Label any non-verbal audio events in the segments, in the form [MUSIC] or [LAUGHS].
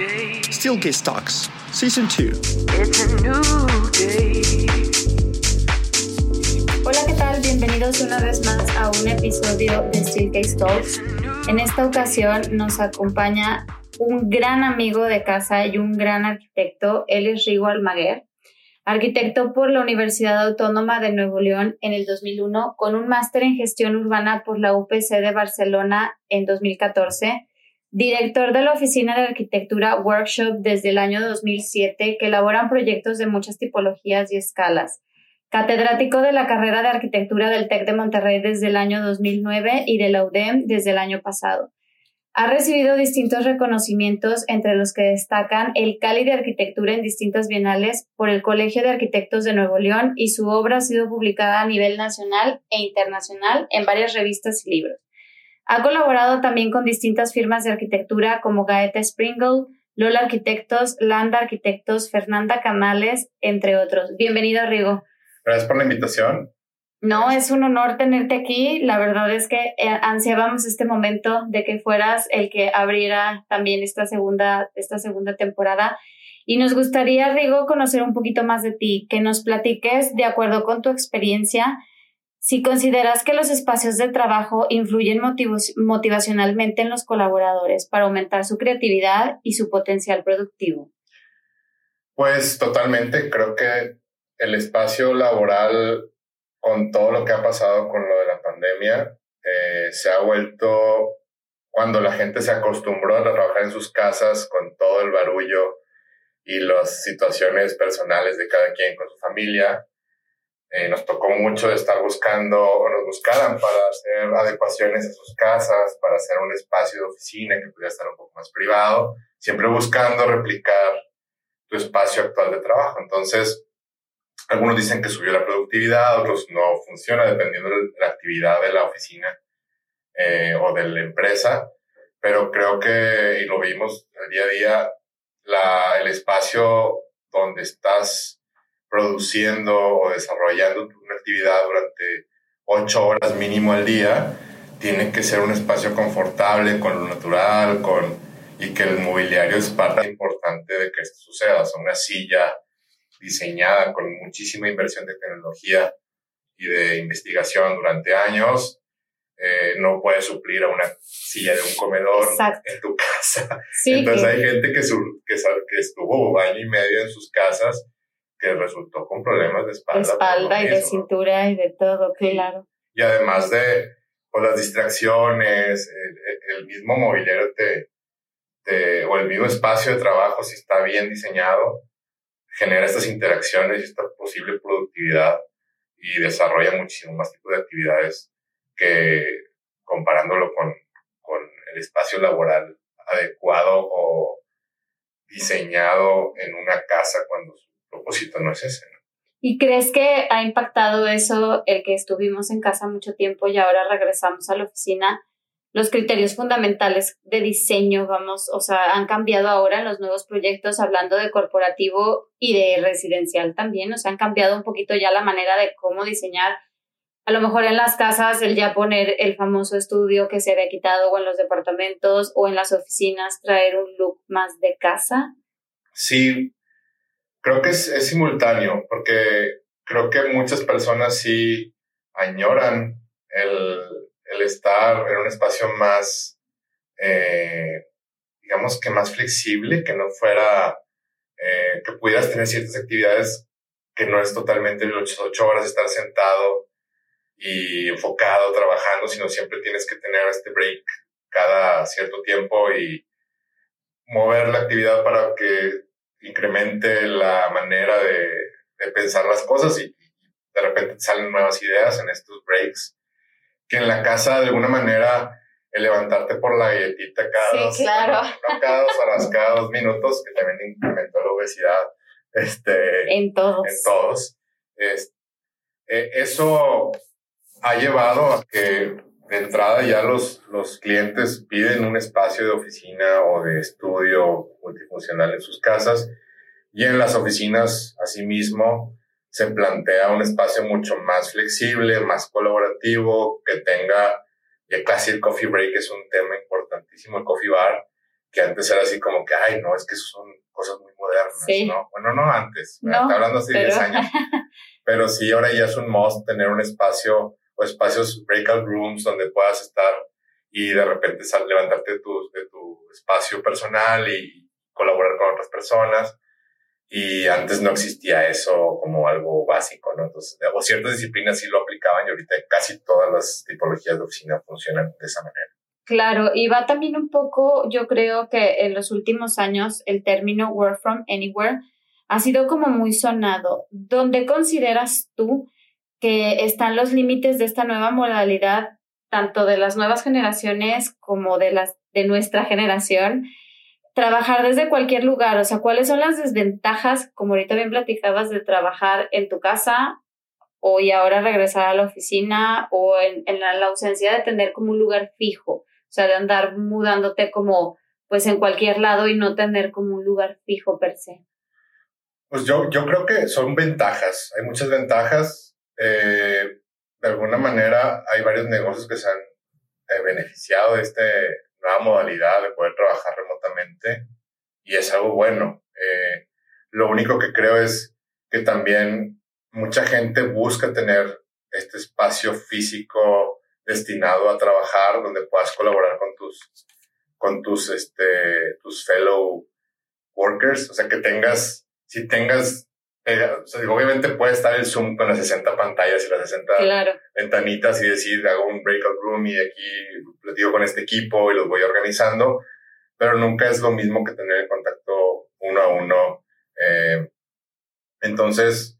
Steelcase Talks, Season 2. Hola, ¿qué tal? Bienvenidos una vez más a un episodio de Steelcase Talks. En esta ocasión nos acompaña un gran amigo de casa y un gran arquitecto. Él es Rigo Almaguer, arquitecto por la Universidad Autónoma de Nuevo León en el 2001, con un máster en gestión urbana por la UPC de Barcelona en 2014 director de la Oficina de Arquitectura Workshop desde el año 2007, que elaboran proyectos de muchas tipologías y escalas. Catedrático de la carrera de arquitectura del TEC de Monterrey desde el año 2009 y de la UDEM desde el año pasado. Ha recibido distintos reconocimientos, entre los que destacan el Cali de Arquitectura en distintas bienales por el Colegio de Arquitectos de Nuevo León y su obra ha sido publicada a nivel nacional e internacional en varias revistas y libros. Ha colaborado también con distintas firmas de arquitectura como Gaeta Springle, Lola Arquitectos, Landa Arquitectos, Fernanda Canales, entre otros. Bienvenido, Rigo. Gracias por la invitación. No, es un honor tenerte aquí. La verdad es que eh, ansiábamos este momento de que fueras el que abriera también esta segunda, esta segunda temporada. Y nos gustaría, Rigo, conocer un poquito más de ti, que nos platiques, de acuerdo con tu experiencia, si consideras que los espacios de trabajo influyen motivacionalmente en los colaboradores para aumentar su creatividad y su potencial productivo. Pues totalmente, creo que el espacio laboral, con todo lo que ha pasado con lo de la pandemia, eh, se ha vuelto, cuando la gente se acostumbró a trabajar en sus casas con todo el barullo y las situaciones personales de cada quien con su familia, eh, nos tocó mucho estar buscando o nos buscaran para hacer adecuaciones a sus casas, para hacer un espacio de oficina que pudiera estar un poco más privado, siempre buscando replicar tu espacio actual de trabajo. Entonces, algunos dicen que subió la productividad, otros no funciona dependiendo de la actividad de la oficina eh, o de la empresa, pero creo que, y lo vimos el día a día, la, el espacio donde estás produciendo o desarrollando una actividad durante ocho horas mínimo al día, tiene que ser un espacio confortable, con lo natural, con, y que el mobiliario es parte importante de que esto suceda. O sea, una silla diseñada con muchísima inversión de tecnología y de investigación durante años, eh, no puede suplir a una silla de un comedor en tu [LAUGHS] casa. Entonces hay gente que, que, que estuvo año y medio en sus casas que resultó con problemas de espalda. De espalda y de cintura y de todo, claro. Y además de pues, las distracciones, el, mismo mobiliario te, te, o el mismo espacio de trabajo, si está bien diseñado, genera estas interacciones y esta posible productividad y desarrolla muchísimo más tipos de actividades que comparándolo con, con el espacio laboral adecuado o diseñado en una casa cuando propósito no es ese. ¿Y crees que ha impactado eso el que estuvimos en casa mucho tiempo y ahora regresamos a la oficina? Los criterios fundamentales de diseño, vamos, o sea, han cambiado ahora en los nuevos proyectos, hablando de corporativo y de residencial también, o sea, han cambiado un poquito ya la manera de cómo diseñar. A lo mejor en las casas, el ya poner el famoso estudio que se había quitado, o en los departamentos, o en las oficinas, traer un look más de casa. Sí, creo que es, es, simultáneo, porque creo que muchas personas sí añoran el, el estar en un espacio más, eh, digamos que más flexible, que no fuera, eh, que pudieras tener ciertas actividades que no es totalmente ocho, ocho horas estar sentado y enfocado trabajando, sino siempre tienes que tener este break cada cierto tiempo y mover la actividad para que incremente la manera de, pensar las cosas y, de repente salen nuevas ideas en estos breaks. Que en la casa, de alguna manera, el levantarte por la galletita cada, dos, claro. cada, dos cada dos minutos, que también incrementó la obesidad este, en todos. En todos. Eh, eso ha llevado a que de entrada ya los, los clientes piden un espacio de oficina o de estudio multifuncional en sus casas y en las oficinas asimismo se plantea un espacio mucho más flexible, más colaborativo, que tenga, ya casi el coffee break es un tema importantísimo, el coffee bar, que antes era así como que, ay, no, es que son cosas muy modernas, ¿no? Bueno, no antes, no, está hablando hace 10 años. [LAUGHS] Pero sí, ahora ya es un must tener un espacio o espacios, breakout rooms donde puedas estar y de repente sal, levantarte de tu, de tu espacio personal y colaborar con otras personas. Y antes no existía eso como algo básico, ¿no? Entonces, o ciertas disciplinas sí lo aplicaban y ahorita casi todas las tipologías de oficina funcionan de esa manera. Claro, y va también un poco, yo creo que en los últimos años el término work from anywhere ha sido como muy sonado. ¿Dónde consideras tú que están los límites de esta nueva modalidad, tanto de las nuevas generaciones como de las de nuestra generación? trabajar desde cualquier lugar, o sea, ¿cuáles son las desventajas, como ahorita bien platicabas, de trabajar en tu casa o y ahora regresar a la oficina o en, la, ausencia de tener como un lugar fijo, o sea, de andar mudándote como pues en cualquier lado y no tener como un lugar fijo per se? Pues yo, yo creo que son ventajas, hay muchas ventajas. Eh, de alguna manera hay varios negocios que se han eh, beneficiado de este nueva modalidad de poder trabajar remotamente y es algo bueno. Eh, lo único que creo es que también mucha gente busca tener este espacio físico destinado a trabajar donde puedas colaborar con tus con tus este tus fellow workers, o sea que tengas si tengas obviamente puede estar el Zoom con las 60 pantallas y las 60 ventanitas y decir, hago un breakout room y aquí digo con este equipo y los voy organizando, pero nunca es lo mismo que tener el contacto uno a uno. Eh, entonces,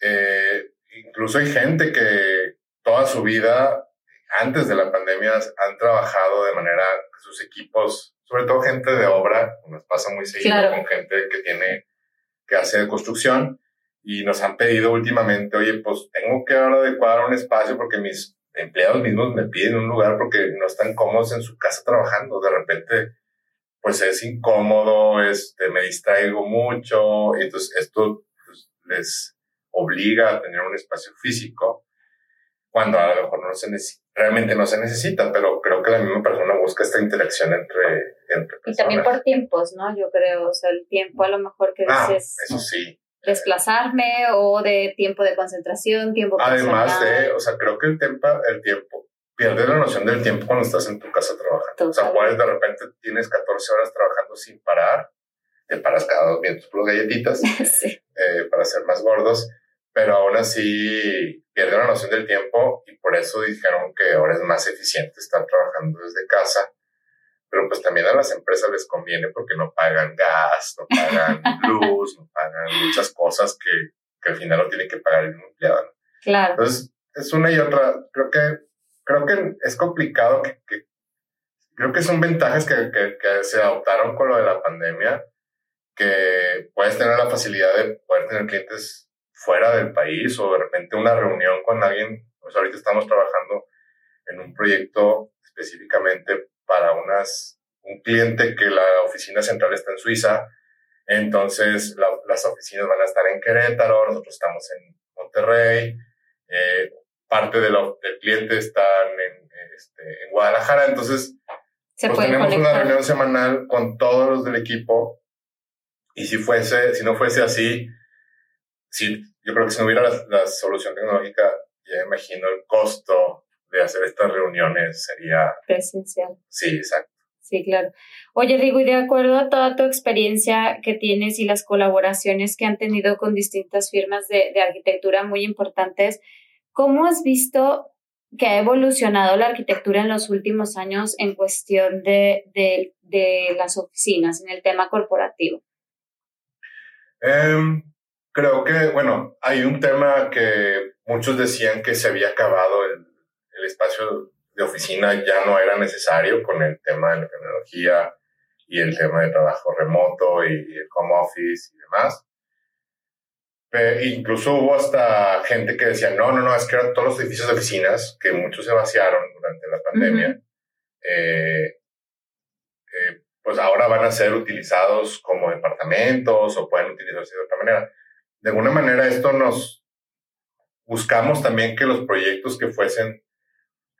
eh, incluso hay gente que toda su vida, antes de la pandemia, han trabajado de manera que sus equipos, sobre todo gente de obra, nos pasa muy seguido con gente que tiene que hace construcción y nos han pedido últimamente, oye, pues tengo que ahora adecuar un espacio porque mis empleados mismos me piden un lugar porque no están cómodos en su casa trabajando. De repente, pues es incómodo, este, me distraigo mucho, entonces esto pues, les obliga a tener un espacio físico cuando a lo mejor no se realmente no se necesita, pero creo que la misma persona busca esta interacción entre, entre personas. Y también por tiempos, ¿no? Yo creo, o sea, el tiempo a lo mejor que ah, dices... eso sí. Desplazarme o de tiempo de concentración, tiempo Además de, o sea, creo que el tiempo, el tiempo, pierdes la noción del tiempo cuando estás en tu casa trabajando. O sea, puedes de repente tienes 14 horas trabajando sin parar, te paras cada dos minutos por las galletitas [LAUGHS] sí. eh, para ser más gordos pero aún así pierde la noción del tiempo y por eso dijeron que ahora es más eficiente estar trabajando desde casa. Pero pues también a las empresas les conviene porque no pagan gas, no pagan [LAUGHS] luz, no pagan muchas cosas que, que al final lo tiene que pagar el empleado. Claro. Entonces, es una y otra. Creo que, creo que es complicado que, que creo que son ventajas que, que, que se adoptaron con lo de la pandemia, que puedes tener la facilidad de poder tener clientes fuera del país o de repente una reunión con alguien. Pues ahorita estamos trabajando en un proyecto específicamente para unas, un cliente que la oficina central está en Suiza. Entonces las oficinas van a estar en Querétaro, nosotros estamos en Monterrey, eh, parte de lo, del cliente está en, este, en Guadalajara. Entonces, pues tenemos una reunión semanal con todos los del equipo. Y si fuese, si no fuese así, si yo creo que si no hubiera la, solución tecnológica, ya imagino el costo de hacer estas reuniones sería... Presencial. Sí, exacto. Sí, claro. Oye, Rigo, y de acuerdo a toda tu experiencia que tienes y las colaboraciones que han tenido con distintas firmas de, arquitectura muy importantes, ¿cómo has visto que ha evolucionado la arquitectura en los últimos años en cuestión de, de, las oficinas, en el tema corporativo? Um, Creo que, bueno, hay un tema que muchos decían que se había acabado el, el espacio de oficina, ya no era necesario con el tema de la tecnología y el tema de trabajo remoto y el home office y demás. incluso hubo hasta gente que decía, no, no, no, es que eran todos los edificios de oficinas, que muchos se vaciaron durante la pandemia, eh, eh, pues ahora van a ser utilizados como departamentos o pueden utilizarse de otra manera de alguna manera esto nos buscamos también que los proyectos que fuesen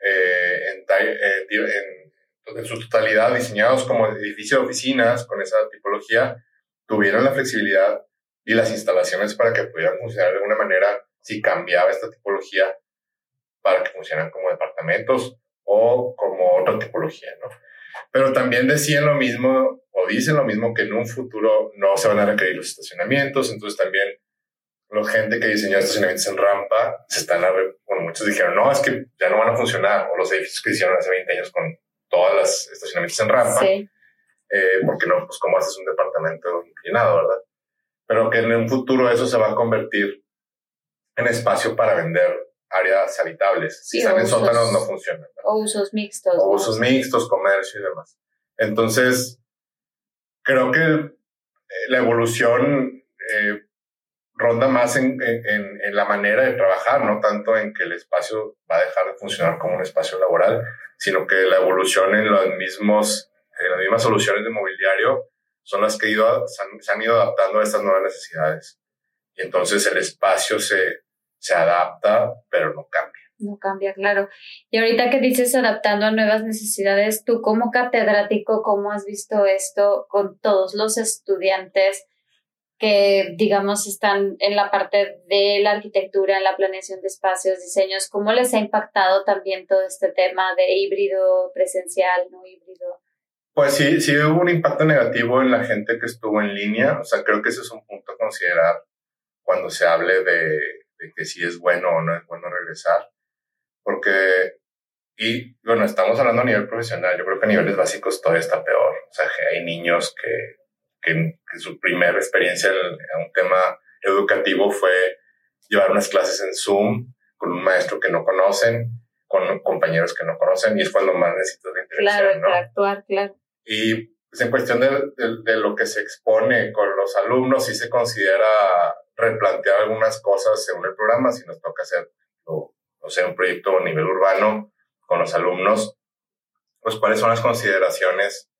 eh, en, en su totalidad diseñados como edificios de oficinas con esa tipología, tuvieran la flexibilidad y las instalaciones para que pudieran funcionar de alguna manera si cambiaba esta tipología para que funcionaran como departamentos o como otra tipología, ¿no? Pero también decían lo mismo o dicen lo mismo que en un futuro no se van a requerir los estacionamientos, entonces también la gente que diseñó estacionamientos en rampa se están, bueno, muchos dijeron, no, es que ya no van a funcionar, o los edificios que hicieron hace 20 años con todas las estacionamientos en rampa, sí. eh, porque no, pues cómo haces un departamento inclinado, ¿verdad? Pero que en un futuro eso se va a convertir en espacio para vender áreas habitables. Si están en sótanos no funcionan. O usos mixtos. O usos mixtos, comercio y demás. Entonces, creo que eh, la evolución eh, ronda más en, en, en, la manera de trabajar, no tanto en que el espacio va a dejar de funcionar como un espacio laboral, sino que la evolución en los mismos, en las mismas soluciones de mobiliario son las que ido, se, han, se han ido adaptando a estas nuevas necesidades. Y entonces el espacio se, se adapta, pero no cambia. No cambia, claro. Y ahorita que dices adaptando a nuevas necesidades, tú como catedrático, ¿cómo has visto esto con todos los estudiantes que, digamos, están en la parte de la arquitectura, en la planeación de espacios, diseños? ¿Cómo les ha impactado también todo este tema de híbrido, presencial, no híbrido? Pues sí, sí hubo un impacto negativo en la gente que estuvo en línea. O sea, creo que ese es un punto a considerar cuando se hable de de que si es bueno o no es bueno regresar, porque, y bueno, estamos hablando a nivel profesional, yo creo que a niveles básicos todavía está peor, o sea, que hay niños que, que, su primera experiencia en, un tema educativo fue llevar unas clases en Zoom con un maestro que no conocen, con compañeros que no conocen, y es cuando más necesitas de interacción, claro, ¿no? actuar, claro. Y pues, en cuestión de, de, de, lo que se expone con los alumnos, sí se considera replantear algunas cosas según el programa, si nos toca hacer, o, o sea, un proyecto a nivel urbano con los alumnos, pues cuáles son las consideraciones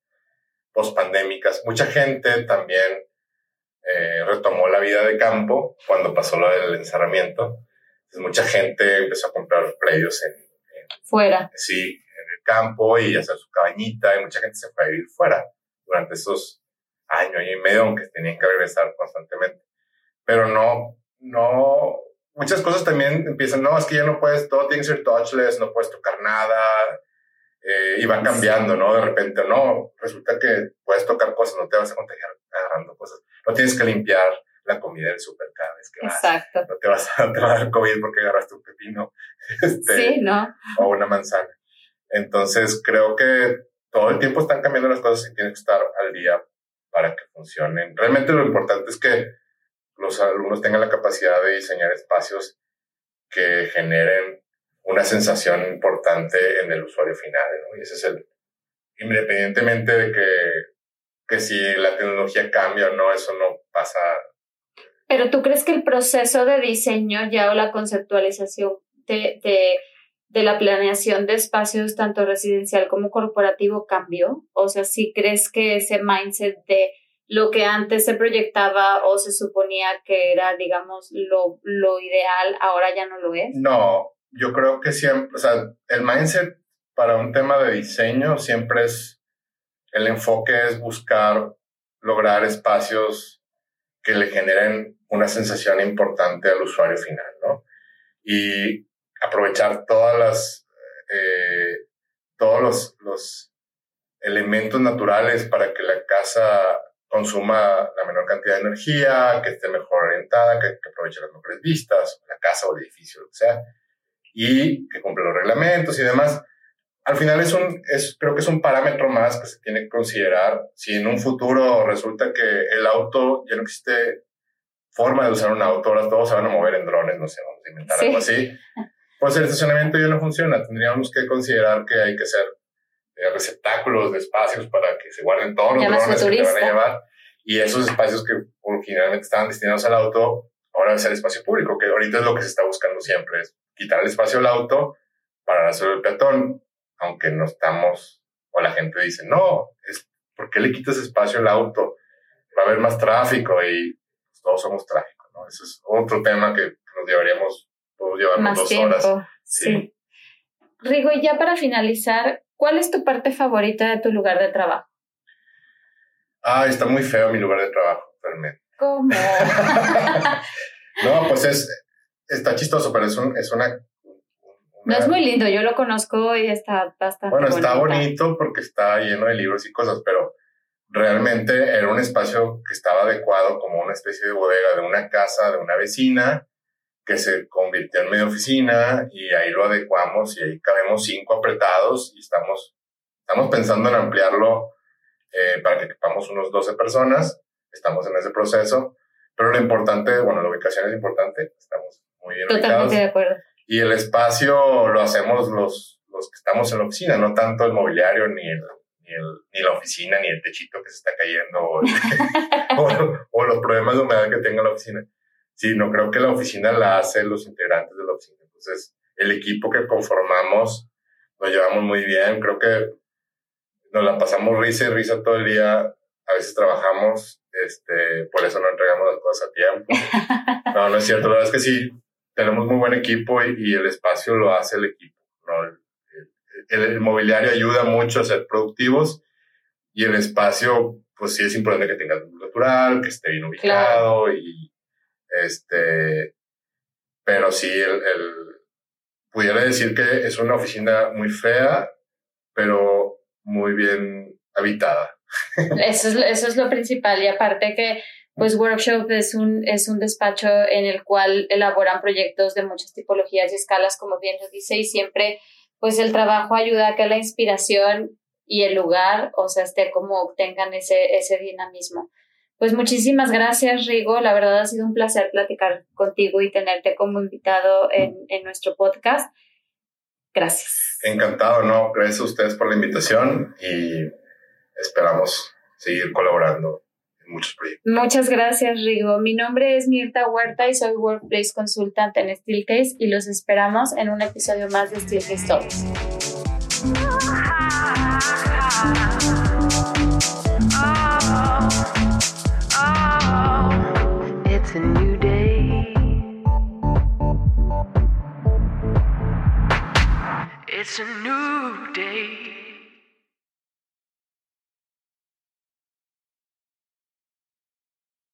post-pandémicas. Mucha gente también eh, retomó la vida de campo cuando pasó lo del encerramiento. Entonces, mucha gente empezó a comprar predios en, fuera. Sí, en el campo y hacer su cabañita y mucha gente se fue a vivir fuera durante esos años, año y medio, aunque tenían que regresar constantemente pero no, no, muchas cosas también empiezan, no, es que ya no puedes, todo tiene que ser touchless, no puedes tocar nada, eh, y van cambiando, ¿no? De repente, no, resulta que puedes tocar cosas, no te vas a contagiar agarrando cosas, no tienes que limpiar la comida del súper cada vez que vas. Exacto. No te vas a, [LAUGHS] te va a dar COVID porque agarraste un pepino. [LAUGHS] Este, sí, ¿no? O una manzana. Entonces, creo que todo el tiempo están cambiando las cosas y tienes que estar al día para que funcionen. Realmente lo importante es que los alumnos tengan la capacidad de diseñar espacios que generen una sensación importante en el usuario final, ¿no? Y ese es el, independientemente de que, que si la tecnología cambia o no, eso no pasa. Pero tú crees que el proceso de diseño ya o la conceptualización de, de, de la planeación de espacios tanto residencial como corporativo cambió? O sea, si crees que ese mindset de lo que antes se proyectaba o se suponía que era, digamos, lo, lo ideal, ahora ya no lo es? No, yo creo que siempre, o sea, el mindset para un tema de diseño siempre es, el enfoque es buscar lograr espacios que le generen una sensación importante al usuario final, ¿no? Y aprovechar todas las, eh, todos los, los elementos naturales para que la casa consuma la menor cantidad de energía, que esté mejor orientada, que, que aproveche las mejores vistas, la casa o el edificio, lo que sea, y que cumple los reglamentos y demás. Al final es un, es, creo que es un parámetro más que se tiene que considerar. Si en un futuro resulta que el auto ya no existe forma de usar un auto, ahora todos se van a mover en drones, no sé, vamos a inventar algo así, pues el estacionamiento ya no funciona. Tendríamos que considerar que hay que ser de receptáculos, de espacios para que se guarden todos los drones que te van a llevar. Y esos espacios que originalmente estaban destinados al auto, ahora debe ser espacio público, que ahorita es lo que se está buscando siempre, es quitar el espacio al auto para hacer el peatón, aunque no estamos, o la gente dice, no, es, ¿por qué le quitas espacio al auto? Va a haber más tráfico y pues, todos somos tráfico, ¿no? Ese es otro tema que nos llevaríamos, podemos llevarnos dos horas. Sí. sí. Rigo, y ya para finalizar, ¿Cuál es tu parte favorita de tu lugar de trabajo? Ah, está muy feo mi lugar de trabajo, realmente. ¿Cómo? [LAUGHS] no, pues es, está chistoso, pero es, un, es una, No es muy lindo, yo lo conozco y está bastante Bueno, está bonito porque está lleno de libros y cosas, pero realmente era un espacio que estaba adecuado como una especie de bodega de una casa de una vecina que se convirtió en medio oficina y ahí lo adecuamos y ahí cabemos cinco apretados y estamos, estamos pensando en ampliarlo eh, para que quepamos unos 12 personas. Estamos en ese proceso, pero lo importante, bueno, la ubicación es importante, estamos muy bien Totalmente de acuerdo. Y el espacio lo hacemos los, los que estamos en la oficina, no tanto el mobiliario ni, el, ni, el, ni la oficina, ni el techito que se está cayendo o, [LAUGHS] o los problemas de humedad que tenga la oficina Sí, no creo que la oficina la hacen los integrantes de la oficina. Entonces, el equipo que conformamos nos llevamos muy bien. Creo que nos la pasamos risa y risa todo el día. A veces trabajamos, este, por eso no entregamos las cosas a tiempo. No, no es cierto. La verdad es que sí, tenemos muy buen equipo y, el espacio lo hace el equipo. ¿no? El, mobiliario ayuda mucho a ser productivos y el espacio, pues sí es importante que tenga luz natural, que esté bien ubicado y este, pero sí, el, pudiera decir que es una oficina muy fea, pero muy bien habitada. Eso es, eso es lo principal y aparte que pues Workshop es un, es un despacho en el cual elaboran proyectos de muchas tipologías y escalas, como bien lo dice, y siempre pues el trabajo ayuda a que la inspiración y el lugar, o sea, esté como tengan ese, ese dinamismo. Pues muchísimas gracias, Rigo. La verdad ha sido un placer platicar contigo y tenerte como invitado en, nuestro podcast. Gracias. Encantado, ¿no? Gracias a ustedes por la invitación y esperamos seguir colaborando en muchos proyectos. Muchas gracias, Rigo. Mi nombre es Mirta Huerta y soy Workplace Consultant en Steelcase y los esperamos en un episodio más de Steelcase Talks. It's a new day. It's a new day.